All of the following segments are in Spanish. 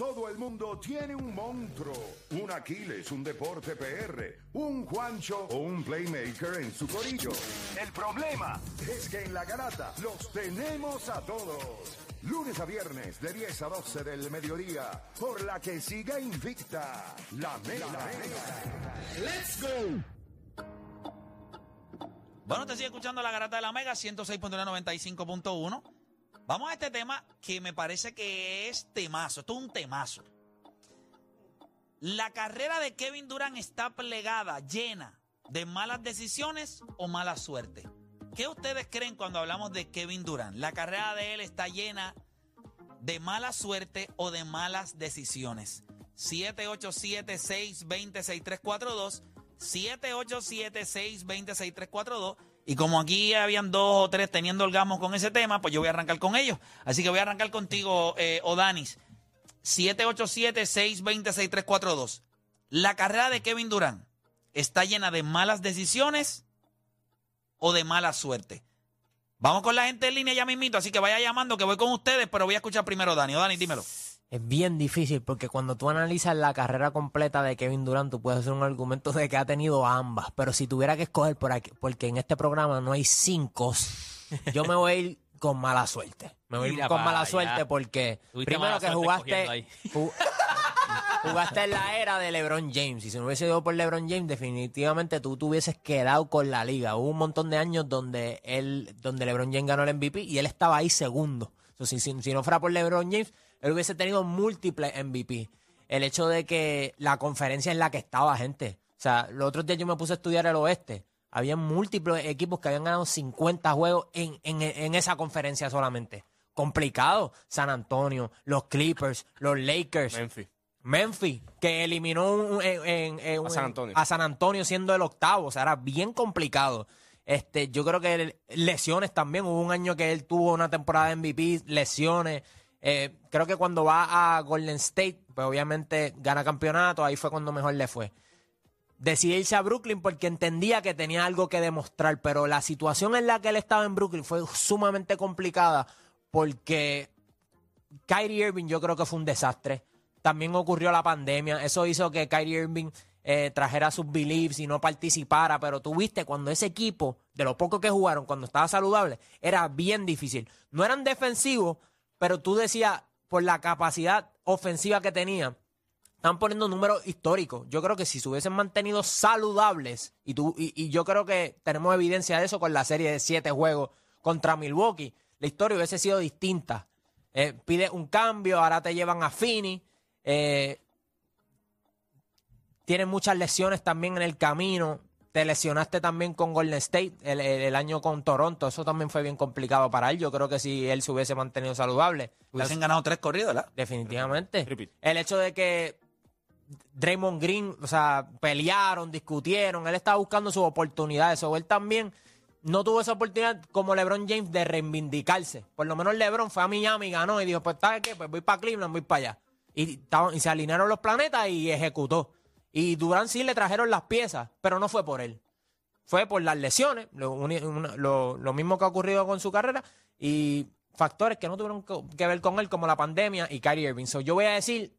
Todo el mundo tiene un monstruo, un Aquiles, un deporte PR, un Juancho o un Playmaker en su corillo. El problema es que en la garata los tenemos a todos. Lunes a viernes de 10 a 12 del mediodía, por la que siga invicta la mega. ¡Let's go! Bueno, te sigue escuchando la garata de la Mega 106.95.1. Vamos a este tema que me parece que es temazo. Esto es un temazo. ¿La carrera de Kevin Durant está plegada, llena de malas decisiones o mala suerte? ¿Qué ustedes creen cuando hablamos de Kevin Durant? ¿La carrera de él está llena de mala suerte o de malas decisiones? 787-620-6342. 787-620-6342. Y como aquí habían dos o tres teniendo orgasmos con ese tema, pues yo voy a arrancar con ellos. Así que voy a arrancar contigo, eh, Odanis. 787-620-6342. La carrera de Kevin Durant está llena de malas decisiones o de mala suerte. Vamos con la gente en línea ya mismito, así que vaya llamando que voy con ustedes, pero voy a escuchar primero a Dani. Dani, dímelo. Es bien difícil porque cuando tú analizas la carrera completa de Kevin Durant, tú puedes hacer un argumento de que ha tenido ambas. Pero si tuviera que escoger por aquí, porque en este programa no hay cinco, yo me voy a ir con mala suerte. Me voy a ir con mala suerte porque primero que jugaste, jugaste en la era de LeBron James. Y si no hubiese ido por LeBron James, definitivamente tú te hubieses quedado con la liga. Hubo un montón de años donde él, donde LeBron James ganó el MVP y él estaba ahí segundo. Si, si- si no fuera por LeBron James, él hubiese tenido múltiples MVP. El hecho de que la conferencia en la que estaba, gente. O sea, los otros días yo me puse a estudiar el oeste. Había múltiples equipos que habían ganado 50 juegos en, en, en esa conferencia solamente. Complicado. San Antonio, los Clippers, los Lakers. Memphis. Memphis, que eliminó un- en- en- en- A San Antonio. a San Antonio siendo el octavo. O sea, era bien complicado. Este, yo creo que lesiones también. Hubo un año que él tuvo una temporada de MVP, lesiones. Eh, creo que cuando va a Golden State, pues obviamente gana campeonato. Ahí fue cuando mejor le fue. Decidió irse a Brooklyn porque entendía que tenía algo que demostrar. Pero la situación en la que él estaba en Brooklyn fue sumamente complicada porque Kyrie Irving yo creo que fue un desastre. También ocurrió la pandemia. Eso hizo que Kyrie Irving eh, trajera sus beliefs y no participara. Pero tú viste cuando ese equipo, de lo poco que jugaron, cuando estaba saludable, era bien difícil. No eran defensivos, pero tú decías, por la capacidad ofensiva que tenían, están poniendo números históricos. Yo creo que si se hubiesen mantenido saludables, y, tú, y, yo creo que tenemos evidencia de eso con la serie de siete juegos contra Milwaukee, la historia hubiese sido distinta. Eh, pide un cambio, ahora te llevan a Fini. Eh, tienes muchas lesiones también en el camino. Te lesionaste también con Golden State el, el- el año con Toronto. Eso también fue bien complicado para él. Yo creo que si él se hubiese mantenido saludable, Hubiesen ganado tres corridos, ¿verdad? Definitivamente. Repeat. El hecho de que Draymond Green, o sea, pelearon, discutieron, él estaba buscando sus oportunidades, o él también no tuvo esa oportunidad como LeBron James de reivindicarse. Por lo menos LeBron fue a Miami y ganó y dijo, pues ¿sabes qué? Pues voy para Cleveland, voy para allá. Y, estaban- y se alinearon los planetas y ejecutó. Y Durant sí le trajeron las piezas, pero no fue por él. Fue por las lesiones, lo, mismo que ha ocurrido con su carrera, y factores que no tuvieron que ver con él, como la pandemia y Kyrie Irving. So, yo voy a decir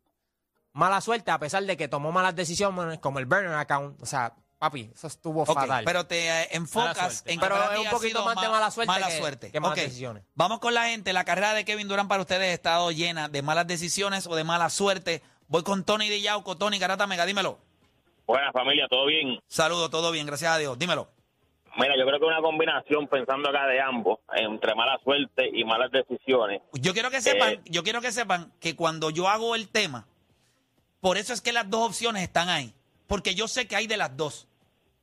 mala suerte, a pesar de que tomó malas decisiones, como el burner account. O sea, papi, eso estuvo fatal. pero te eh, enfocas en Pero para es un poquito más de ma- mala suerte mala que- suerte. que malas decisiones. Vamos con la gente. La carrera de Kevin Durant para ustedes ha estado llena de malas decisiones o de mala suerte. Voy con Tony de Yauco. Tony Garata Mega, dímelo. Buenas familia, ¿todo bien? Saludos, todo bien, gracias a Dios. Dímelo. Mira, yo creo que una combinación, pensando acá de ambos, entre mala suerte y malas decisiones. Yo quiero que sepan, Eh. yo quiero que sepan que cuando yo hago el tema, por eso es que las dos opciones están ahí. Porque yo sé que hay de las dos.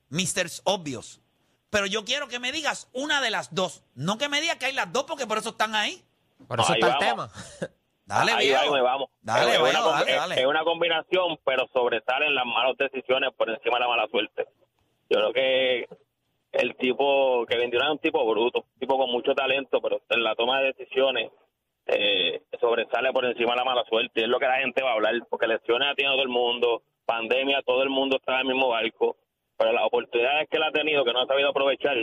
Misters obvios. Pero yo quiero que me digas una de las dos. No que me digas que hay las dos porque por eso están ahí. Por eso Ahí está el tema. Dale, ahí viejo. va, ahí vamos. Dale, es, viejo, una, dale, es- dale. es una combinación, pero sobresalen las malas decisiones por encima de la mala suerte. Yo creo que el tipo que vendió es un tipo bruto, un tipo con mucho talento, pero en la toma de decisiones eh, sobresale por encima de la mala suerte. Y es lo que la gente va a hablar, porque lesiones ha tenido todo el mundo, pandemia, todo el mundo está en el mismo barco, pero las oportunidades que él ha tenido, que no ha sabido aprovechar,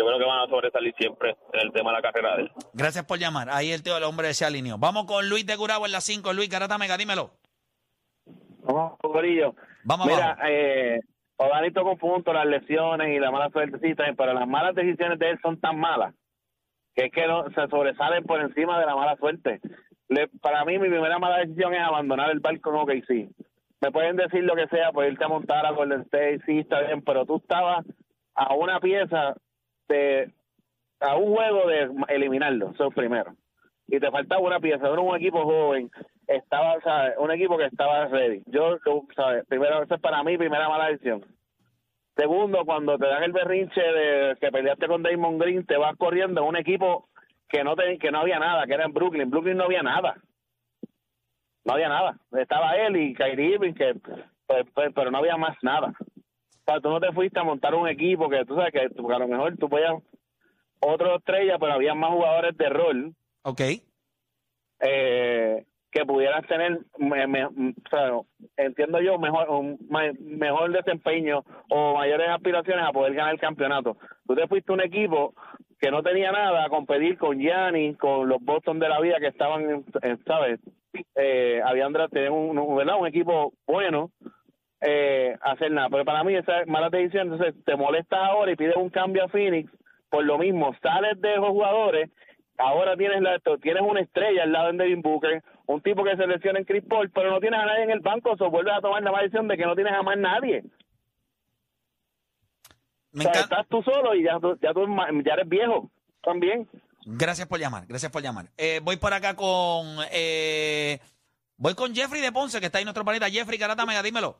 yo creo que van a sobresalir siempre en el tema de la carrera de él. Gracias por llamar. Ahí el tío del hombre se alineó. Vamos con Luis de Curabo en la 5. Luis Garata Mega, dímelo. Vamos, Corillo. Vamos Mira, abajo. eh, Odani tocó un punto, las lesiones y la mala suerte, sí, también, pero las malas decisiones de él son tan malas que es que no, se sobresalen por encima de la mala suerte. Le- para mí, mi primera mala decisión es abandonar el barco en OKC. Me pueden decir lo que sea, por irte a montar a Golden State, sí, está bien, pero tú estabas a una pieza a un juego de eliminarlo, eso es primero. Y te faltaba una pieza, era un equipo joven, estaba, ¿sabes? Un equipo que estaba ready. Yo, ¿sabes? Primero, esa es para mí primera mala decisión. Segundo, cuando te dan el berrinche de que peleaste con Damon Green, te vas corriendo un equipo que no te, que no había nada, que era en Brooklyn. En Brooklyn no había nada. No había nada. Estaba él y Kyrie Irving, que, pues, pues, pero no había más nada. Sea, tú no te fuiste a montar un equipo que tú sabes que a lo mejor tú podías otro estrella, pero había más jugadores de rol Ok. eh, que pudieran tener, me- me- o sea, entiendo yo, mejor un mejor desempeño o mayores aspiraciones a poder ganar el campeonato. Tú te fuiste a un equipo que no tenía nada a competir con Gianni, con los Boston de la vida que estaban, ¿sabes? Eh, habían tenían un, un- un equipo bueno, eh, hacer nada. Pero para mí esa es mala decisión, entonces te molestas ahora y pides un cambio a Phoenix, por lo mismo, sales de esos jugadores, ahora tienes la, tienes una estrella al lado de Devin Booker, un tipo que se lesiona en Chris Paul, pero no tienes a nadie en el banco, o vuelves a tomar la maldición de que no tienes a más nadie. Me o sea, estás tú solo y ya, ya, tú ya eres viejo también. Gracias por llamar, gracias por llamar. Eh, voy por acá con. eh, voy con Jeffrey de Ponce, que está ahí en nuestro planeta. Jeffrey Garata Mega, dímelo.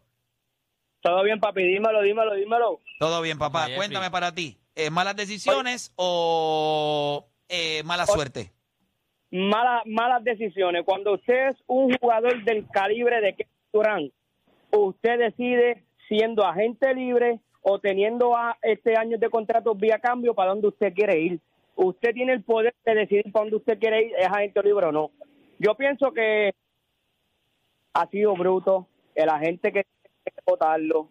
Todo bien, papi, dímelo, dímelo, dímelo. Todo bien, papá. Cuéntame para ti. eh, ¿Malas decisiones o eh, mala suerte? Malas, malas decisiones. Cuando usted es un jugador del calibre de Kevin Durant, usted decide siendo agente libre o teniendo a este año de contrato vía cambio para dónde usted quiere ir. Usted tiene el poder de decidir para dónde usted quiere ir, es agente libre o no. Yo pienso que ha sido bruto el agente que votarlo.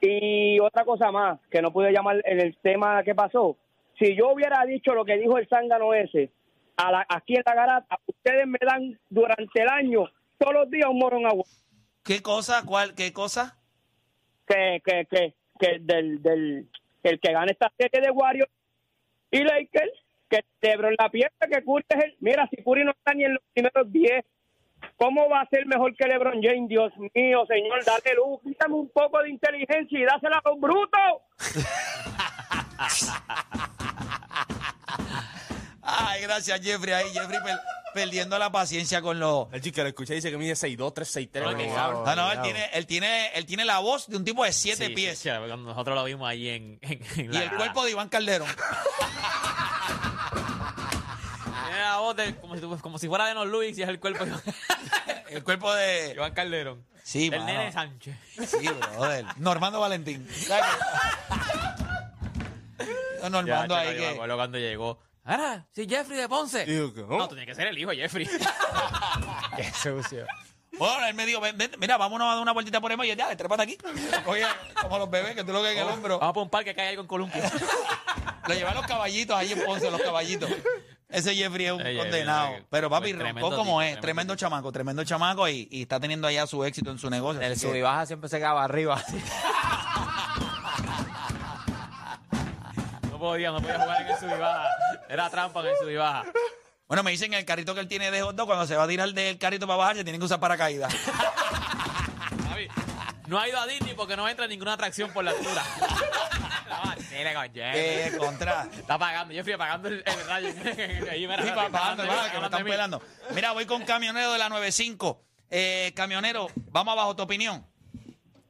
Y otra cosa más, que no pude llamar en el tema que pasó. Si yo hubiera dicho lo que dijo el zángano ese, a la- aquí en la garata, ustedes me dan durante el año, todos los días un morón agua. ¿Qué cosa? ¿Cuál? ¿Qué cosa? Que, que, que, que del, del, el que gane esta serie de Warriors y Lakers, que LeBron la pieza, que Curry es el. Mira, si Curry no está ni en los primeros 10, ¿cómo va a ser mejor que LeBron James? Dios mío, señor, dale luz, quítame un poco de inteligencia y dásela a los brutos. Ay, gracias, Jeffrey. Ahí, Jeffrey per- perdiendo la paciencia con los. El chico que lo escuché dice que mide 6'2, 3'6'3. No, no. No, no, él tiene, él tiene, él tiene la voz de un tipo de siete Sí, pies sí, sí, cuando nosotros lo vimos ahí en, en, en y la el cuerpo de Iván Calderón. Tiene la voz de, como, si, como si fuera de Don Luis y es el cuerpo de El cuerpo de. Iván Calderón. Sí, el mano. nene Sánchez. Sí, brother. Normando Valentín. ¿Sabes qué? No, Normando Ya, ahí chico, yo me que. acuerdo cuando llegó. Ahora, sí, Jeffrey de Ponce. Digo que no. No, tienes que ser el hijo de Jeffrey. Qué sucio. Bueno, él me dijo, ven, ven, mira, vámonos a dar una vueltita por el y yo, ya, trépate aquí. Oye, como los bebés, que tú lo que en el hombro. Vamos por un parque que hay algo en Columpio. Lo llevé a los caballitos ahí en Ponce, los caballitos. Ese Jeffrey es un Ey, condenado. Pero papi, tremendo roncó como es. tremendo chamaco, tremendo chamaco y, y está teniendo allá su éxito en su negocio. El sub y baja siempre se quedaba arriba. No podía, no podía jugar en el sub y baja. Era trampa en el sub y baja. Bueno, me dicen el carrito que él tiene de hot dog, cuando se va a tirar del carrito para bajar, se tiene que usar paracaídas. No ha ido a Disney porque no entra en ninguna atracción por la altura. Eh, contra. Está pagando, Jeffrey apagando el, el radio. Ahí, mira, Sí, pa- pagando, que me están pelando. Mira, voy con camionero de la 95. Eh, camionero, vamos abajo tu opinión.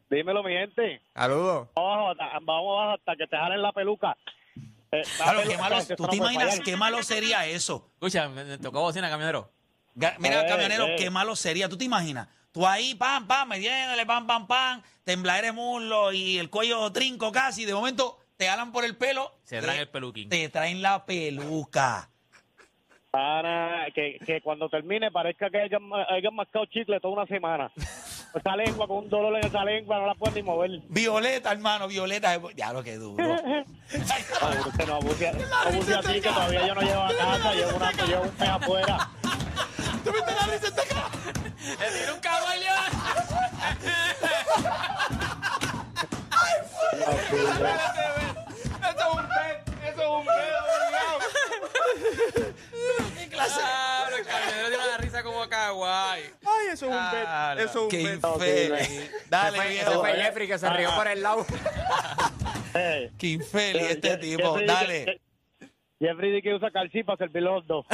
Dímelo, mi gente. Saludos. Vamos abajo, hasta- vamos abajo hsta que te jalen la peluca. Eh, la Claro, peluca, qué malo, eso ¿tú te puede imaginas fallar. qué malo sería eso? Escucha, me, me tocó bocina, camionero. Ga- Mira, Eh, camionero, eh. qué malo sería. ¿Tú te imaginas? Tú ahí, pam, pam, metiéndole, pam, pam, pam, tembladera de muslo y el cuello trinco casi. De momento te jalan por el pelo. Se traen eh, el peluquín. Te traen la peluca. Para que, que cuando termine parezca que hayan, hayan mascado chicle toda una semana. esa lengua, con un dolor en esa lengua, no la puedes ni mover. Violeta, hermano, Violeta. Ya lo que duro. Abuse, no abuse, no abuse así, que todavía yo no llevo a casa, llevo, una, llevo un mes afuera. ¿Tú viste la risa esta cara? ¡Le tiró un caballo! Eso es un pet, eso es un. Ah, pero el risa como. Ay, eso es un Ah, pet, eso es un Qué infeliz. Dale, Ese viejo. fue Jeffrey que se rió por el lado. Eh, Qué infeliz este tipo. Dale. Jeffrey dice que usa calcí para servir los dos.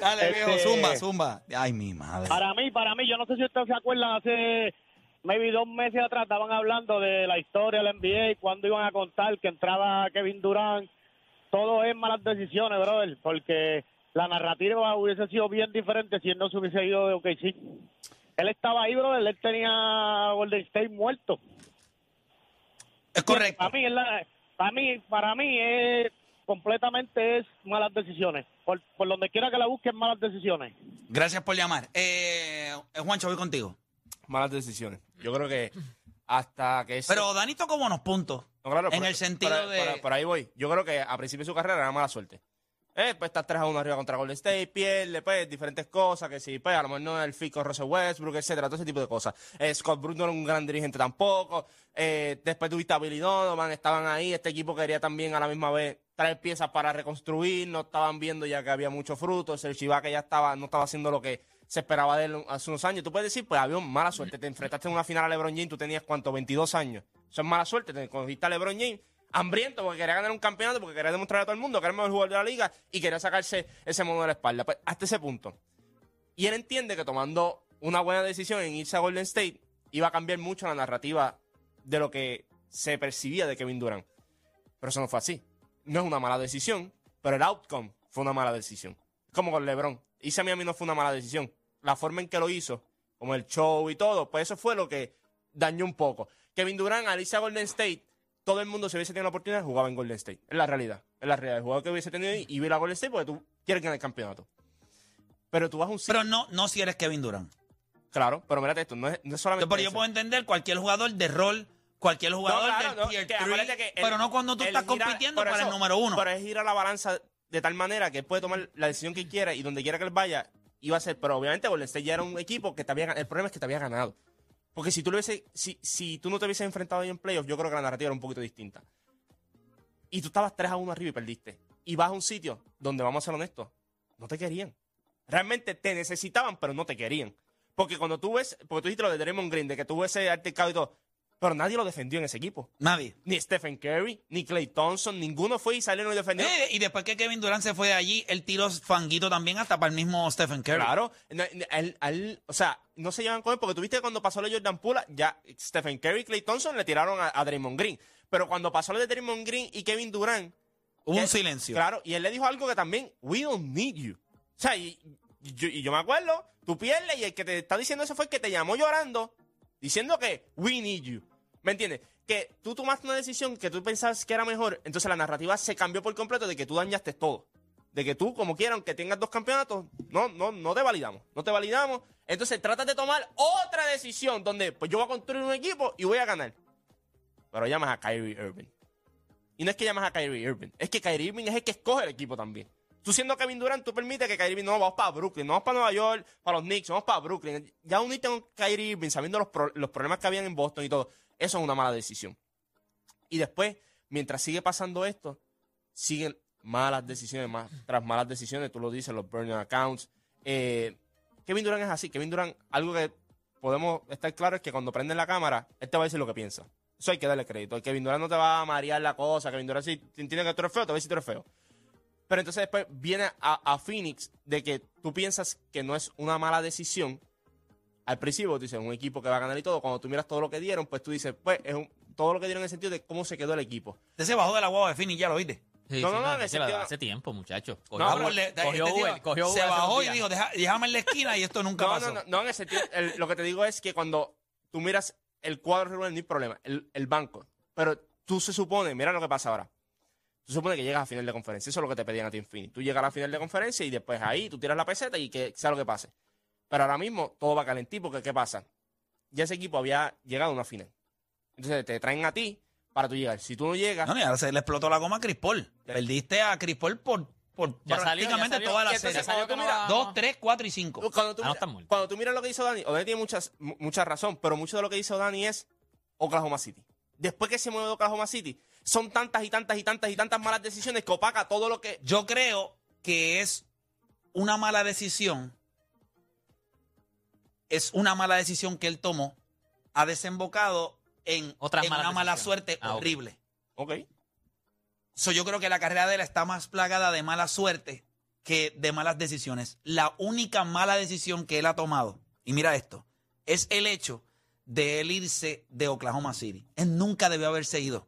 Dale, viejo. Este- Zumba, zumba. Ay, mi madre. para mí, para mí, yo no sé si ustedes se acuerdan, hace maybe dos meses atrás estaban hablando de la historia del NBA y cuando iban a contar que entraba Kevin Durant. Todo es malas decisiones, brother, porque la narrativa hubiese sido bien diferente si él no se hubiese ido de OKC. Él estaba ahí, brother, él tenía Golden State muerto. Es correcto. Para mí, la- para mí, para mí es completamente es malas decisiones. Por, por donde quiera que la busquen, malas decisiones. Gracias por llamar. Eh, Juancho, voy contigo. Malas decisiones. Yo creo que hasta que... ese- Pero Dani tocó buenos puntos. No, claro, en por- el sentido por- de. Por, por ahí voy. Yo creo que a principio de su carrera era mala suerte. Eh, pues estás 3 a 1 arriba contra Golden State, pierde, pues, diferentes cosas, que sí, pues, a lo mejor no es el fit con Russell Westbrook, etcétera, todo ese tipo de cosas. Eh, Scott Brooks no era un gran dirigente tampoco. Eh, después tuviste a Billy Donovan, estaban ahí. Este equipo quería también a la misma vez traer piezas para reconstruir, no estaban viendo ya que había mucho fruto. El Chivaca ya estaba, no estaba haciendo lo que se esperaba de él hace unos años. Tú puedes decir, pues, había mala suerte. Te enfrentaste en una final a LeBron James, tú tenías, ¿cuánto? 22 años. Eso es mala suerte. Te cogiste a LeBron James hambriento porque quería ganar un campeonato, porque quería demostrar a todo el mundo que era el mejor jugador de la liga y quería sacarse ese mono de la espalda. Pues hasta ese punto. Y él entiende que tomando una buena decisión en irse a Golden State iba a cambiar mucho la narrativa de lo que se percibía de Kevin Durant. Pero eso no fue así. No es una mala decisión, pero el outcome fue una mala decisión. Como con LeBron. Irse a Miami no fue una mala decisión. La forma en que lo hizo, como el show y todo, pues eso fue lo que dañó un poco. Kevin Durant al irse a Golden State todo el mundo si hubiese tenido la oportunidad jugaba en Golden State. Es la realidad. Es la realidad. El jugador que hubiese tenido y ir a Golden State porque tú quieres ganar el campeonato. Pero tú vas a un. Pero no, no si eres Kevin Durant. Claro, pero mírate esto, no es, no es solamente. Pero yo eso. puedo entender cualquier jugador de rol, cualquier jugador No, claro, del no, tier que three, acuérdate que el- pero no cuando tú estás gira- compitiendo para el número uno. Pero es girar la balanza de tal manera que él puede tomar la decisión que quiera y donde quiera que él vaya, iba a ser. Pero obviamente Golden State ya era un equipo que te había El problema es que te había ganado. Porque si tú, lo hubiese, si, si tú no te hubieses enfrentado ahí en playoffs, yo creo que la narrativa era un poquito distinta. Y tú estabas 3 a 1 arriba y perdiste. Y vas a un sitio donde, vamos a ser honestos, no te querían. Realmente te necesitaban, pero no te querían. Porque cuando tú ves, porque tú dijiste lo de Draymond Green, de que tuvo ese altercado y todo, pero nadie lo defendió en ese equipo. Nadie. Ni Stephen Curry, ni Clay Thompson, ninguno fue y salieron y defendió. Eh, y después que Kevin Durant se fue de allí, él tiró fanguito también hasta para el mismo Stephen Curry. Claro, él- él- o sea, no se llevan con él porque tuviste que cuando pasó lo de Jordan Pula, ya Stephen Curry y Clay Thompson le tiraron a, a Draymond Green. Pero cuando pasó lo de Draymond Green y Kevin Durant, Hubo un silencio. Claro, y él le dijo algo que también, we don't need you. O sea, y, y yo, y yo me acuerdo, tú pierdes y el que te está diciendo eso fue el que te llamó llorando, diciendo que we need you. ¿Me entiendes? Que tú tomaste una decisión que tú pensabas que era mejor, entonces la narrativa se cambió por completo de que tú dañaste todo. De que tú, como quieran, que tengas dos campeonatos, no, no, no te validamos. No te validamos. Entonces tratas de tomar otra decisión donde, pues yo voy a construir un equipo y voy a ganar. Pero llamas a Kyrie Irving. Y no es que llamas a Kyrie Irving, es que Kyrie Irving es el que escoge el equipo también. Tú siendo Kevin Durant, tú permites que Kyrie Irving, no, vamos para Brooklyn, no vamos para Nueva York, para los Knicks, vamos para Brooklyn. Ya uniste con Kyrie Irving sabiendo los, los problemas que habían en Boston y todo. Eso es una mala decisión. Y después, mientras sigue pasando esto, siguen malas decisiones, más, tras malas decisiones, tú lo dices, los burning accounts. Eh, Kevin Durant es así. Kevin Durant, algo que podemos estar claro es que cuando prende la cámara, él te va a decir lo que piensa. Eso hay que darle crédito. Kevin Durant no te va a marear la cosa. Kevin Durant, si tiene que tú eres feo, te va a decir tú eres feo. Pero entonces después viene a, a Phoenix de que tú piensas que no es una mala decisión. Al principio tú dices, un equipo que va a ganar y todo. Cuando tú miras todo lo que dieron, pues tú dices, pues es un- todo lo que dieron en el sentido de cómo se quedó el equipo. Usted se bajó de la guagua de Fini, ya lo viste. Sí, No, sí, no, no, hace, la- sentido- hace tiempo, muchacho. No, Cogió, Uber, cogió este Uber, cogió Uber se bajó y dijo, "Deja- déjame en la esquina y esto nunca No, pasó. no, no, no, en el sentido, el- lo que te digo es que cuando tú miras el cuadro regular no hay problema, el, el banco. Pero tú se supone, mira lo que pasa ahora. Tú supone que llegas a final de conferencia. Eso es lo que te pedían a ti en Phoenix. Tú llegas a la final de conferencia y después ahí tú tiras la peseta y que sea lo que pase. Pero ahora mismo todo va calentito porque ¿qué pasa? ya ese equipo había llegado a una final. Entonces te traen a ti para tú llegar. Si tú no llegas, No, y ahora se le explotó la goma a Chris Paul. Perdiste a Chris Paul por, por Ya salió, ya prácticamente salió. toda la serie. tú no Dos, tres, cuatro y cinco. cuando tú, Ah, miras, cuando tú miras lo que hizo Dani, Dani tiene muchas, mu- mucha razón, pero mucho de lo que hizo Dani es Oklahoma City. Después que se mueve de Oklahoma City, son tantas y tantas y tantas y tantas malas decisiones que opaca todo lo que... Yo creo que es una mala decisión. Es una mala decisión que él tomó. Ha desembocado en, Otras en malas una mala decisiones. suerte Ah, horrible. Ok. So, yo creo que la carrera de él está más plagada de mala suerte que de malas decisiones. La única mala decisión que él ha tomado, y mira esto, es el hecho de él irse de Oklahoma City. Él nunca debió haberse ido.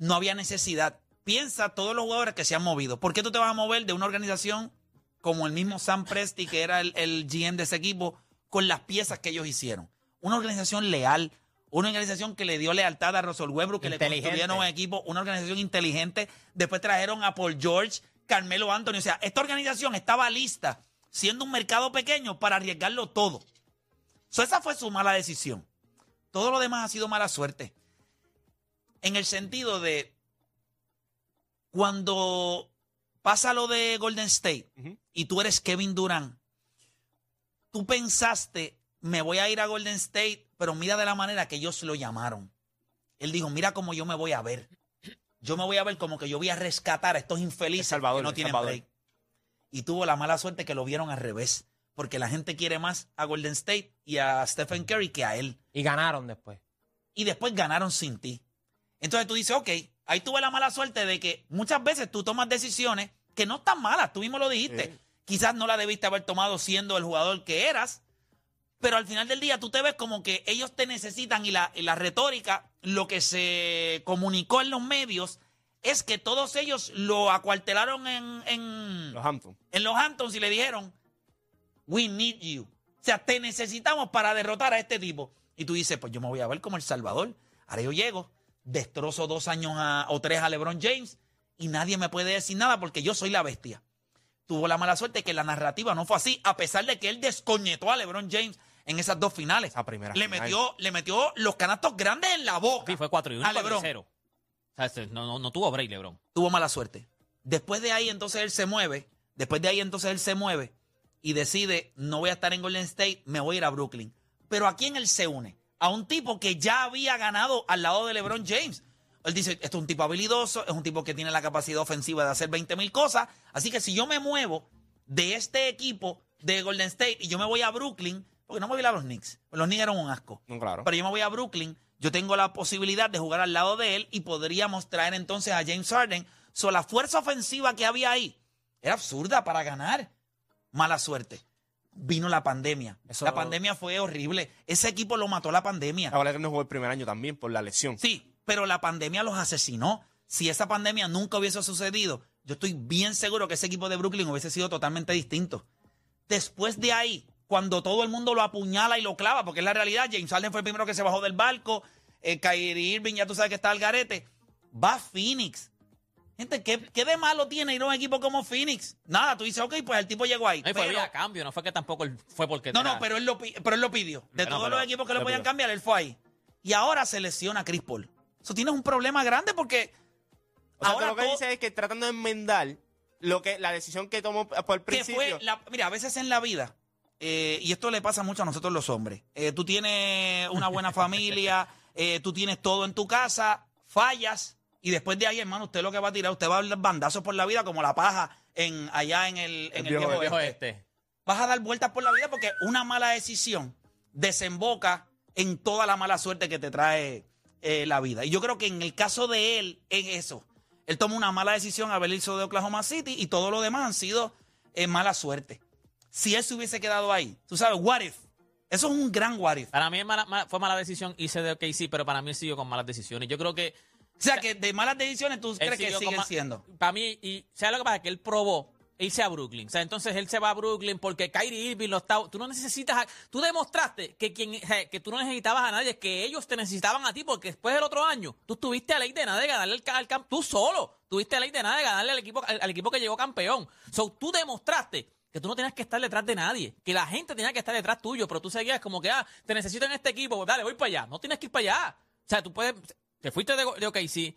No había necesidad. Piensa todos los jugadores que se han movido. ¿Por qué tú te vas a mover de una organización como el mismo Sam Presti, que era el, el GM de ese equipo, con las piezas que ellos hicieron? Una organización leal, una organización que le dio lealtad a Russell Westbrook, que le construyeron un equipo, una organización inteligente. Después trajeron a Paul George, Carmelo Anthony. O sea, esta organización estaba lista, siendo un mercado pequeño, para arriesgarlo todo. So, esa fue su mala decisión. Todo lo demás ha sido mala suerte. En el sentido de cuando pasa lo de Golden State y tú eres Kevin Durant, tú pensaste, me voy a ir a Golden State, pero mira de la manera que ellos lo llamaron. Él dijo, mira cómo yo me voy a ver. Yo me voy a ver como que yo voy a rescatar a estos infelices El Salvador, que no tienen Salvador. break. Y tuvo la mala suerte que lo vieron al revés, porque la gente quiere más a Golden State y a Stephen Curry que a él Y ganaron después. y después ganaron sin ti. Entonces tú dices, ok, ahí tuve la mala suerte de que muchas veces tú tomas decisiones que no están malas, tú mismo lo dijiste. Sí. Quizás no la debiste haber tomado siendo el jugador que eras, pero al final del día tú te ves como que ellos te necesitan y la, y la retórica, lo que se comunicó en los medios es que todos ellos lo acuartelaron en, en, Los Hamptons. en los Hamptons y le dijeron, we need you. O sea, te necesitamos para derrotar a este tipo. Y tú dices, pues yo me voy a ver como El Salvador. Ahora yo llego, destrozo dos años a- o tres a LeBron James y nadie me puede decir nada porque yo soy la bestia. Tuvo la mala suerte que la narrativa no fue así, a pesar de que él descoñetó a LeBron James en esas dos finales. Primera le, final. metió, le metió los canastos grandes en la boca. Sí, fue 4 y 1 a LeBron. 0. O sea, no, no, no tuvo break, LeBron. tuvo mala suerte. Después de ahí entonces él se mueve, después de ahí entonces él se mueve y decide, no voy a estar en Golden State, me voy a ir a Brooklyn. Pero ¿a quién él se une? A un tipo que ya había ganado al lado de LeBron James. Él dice, esto es un tipo habilidoso, es un tipo que tiene la capacidad ofensiva de hacer 20 mil cosas, así que si yo me muevo de este equipo de Golden State y yo me voy a Brooklyn, porque no me voy a ir a los Knicks, los Knicks eran un asco. No, claro. Pero yo me voy a Brooklyn, yo tengo la posibilidad de jugar al lado de él y podríamos traer entonces a James Harden. So, la fuerza ofensiva que había ahí era absurda para ganar. Mala suerte. Vino la pandemia. Eso- La pandemia fue horrible. Ese equipo lo mató la pandemia. Ahora que no jugó el primer año también por la lesión. Sí, pero la pandemia los asesinó. Si esa pandemia nunca hubiese sucedido, yo estoy bien seguro que ese equipo de Brooklyn hubiese sido totalmente distinto. Después de ahí, cuando todo el mundo lo apuñala y lo clava, porque es la realidad, James Harden fue el primero que se bajó del barco, eh, Kyrie Irving ya tú sabes que está al garete, va a Phoenix. Gente, ¿qué, qué de malo tiene ir a un equipo como Phoenix? Nada, tú dices, ok, pues el tipo llegó ahí. No, y fue pero- vía cambio, no fue que tampoco él fue porque. no, no, pero él lo, pero él lo pidió. De todos pero- los equipos que lo lo podían pidió. cambiar, él fue ahí. Y ahora se lesiona Chris Paul. Eso tienes un problema grande porque O sea, ahora lo que todo- dice es que tratando de enmendar lo que, la decisión que tomó por el que principio. fue la- mira, a veces en la vida, eh, y esto le pasa mucho a nosotros los hombres, eh, tú tienes una buena familia, eh, tú tienes todo en tu casa, fallas, y después de ahí, hermano, usted lo que va a tirar, usted va a dar bandazos por la vida como la paja en, allá en el, en el viejo el viejo este. vas a dar vueltas por la vida porque una mala decisión desemboca en toda la mala suerte que te trae eh, la vida. Y yo creo que en el caso de él, en eso, él tomó una mala decisión haber irse de Oklahoma City y todo lo demás han sido eh, mala suerte. Si él se hubiese quedado ahí, tú sabes, what if? Eso es un gran what if. Para mí es mala- ma- fue mala decisión irse de OKC, pero para mí él siguió con malas decisiones. Yo creo que. O sea, que de malas decisiones tú crees que siguen siendo. Para mí, y ¿sabes lo que pasa? Que él probó irse a Brooklyn. O sea, entonces él se va a Brooklyn porque Kyrie Irving lo está. Tú no necesitas. a- tú demostraste que, quien, que tú no necesitabas a nadie, que ellos te necesitaban a ti, porque después del otro año tú tuviste a ley de nada de ganarle el, al camp. Tú solo tuviste a ley de nada de ganarle al equipo, al, al equipo que llegó campeón. So, tú demostraste que tú no tenías que estar detrás de nadie, que la gente tenía que estar detrás tuyo, pero tú seguías como que, ah, te necesito en este equipo, pues dale, voy para allá. No tienes que ir para allá. O sea, tú puedes, te fuiste de, de OKC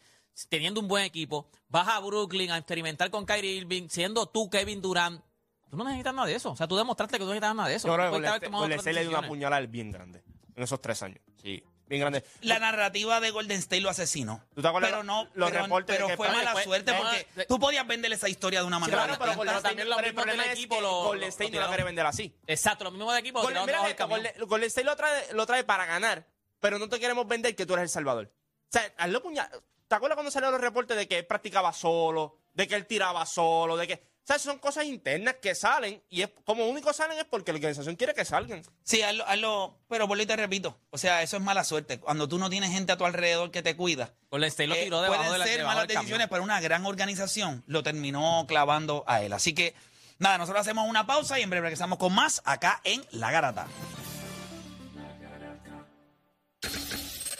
teniendo un buen equipo, vas a Brooklyn a experimentar con Kyrie Irving, siendo tú Kevin Durant. Tú no necesitas nada de eso. O sea, tú demostraste que tú no necesitas nada de eso. Yo creo que otras State le dio una puñalada bien grande en esos tres años. Sí, bien grande. La narrativa de Golden State lo asesinó. ¿Tú te acuerdas Pero no, los pero, reportes pero fue mala fue- suerte no, porque tú podías venderle esa historia de una manera Claro, pero State, también lo pero mismo que problema el es equipo que lo- Golden lo State no la quiere vender así. Exacto, lo mismo de equipo. Golden, tiraron mira debajo del. Golden, Golden State lo trae, lo trae para ganar, pero no te queremos vender que tú eres el salvador. O sea, hazlo puñal. ¿Te acuerdas cuando salieron los reportes de que él practicaba solo, de que él tiraba solo, de que. O sea, son cosas internas que salen y es, como único salen es porque la organización quiere que salgan. Sí, hazlo, hazlo pero vuelvo y te repito, o sea, eso es mala suerte. Cuando tú no tienes gente a tu alrededor que te cuida, eh, pueden ser malas decisiones, pero una gran organización lo terminó clavando a él. Así que, nada, nosotros hacemos una pausa y en breve regresamos con más acá en La Garata. La Garata.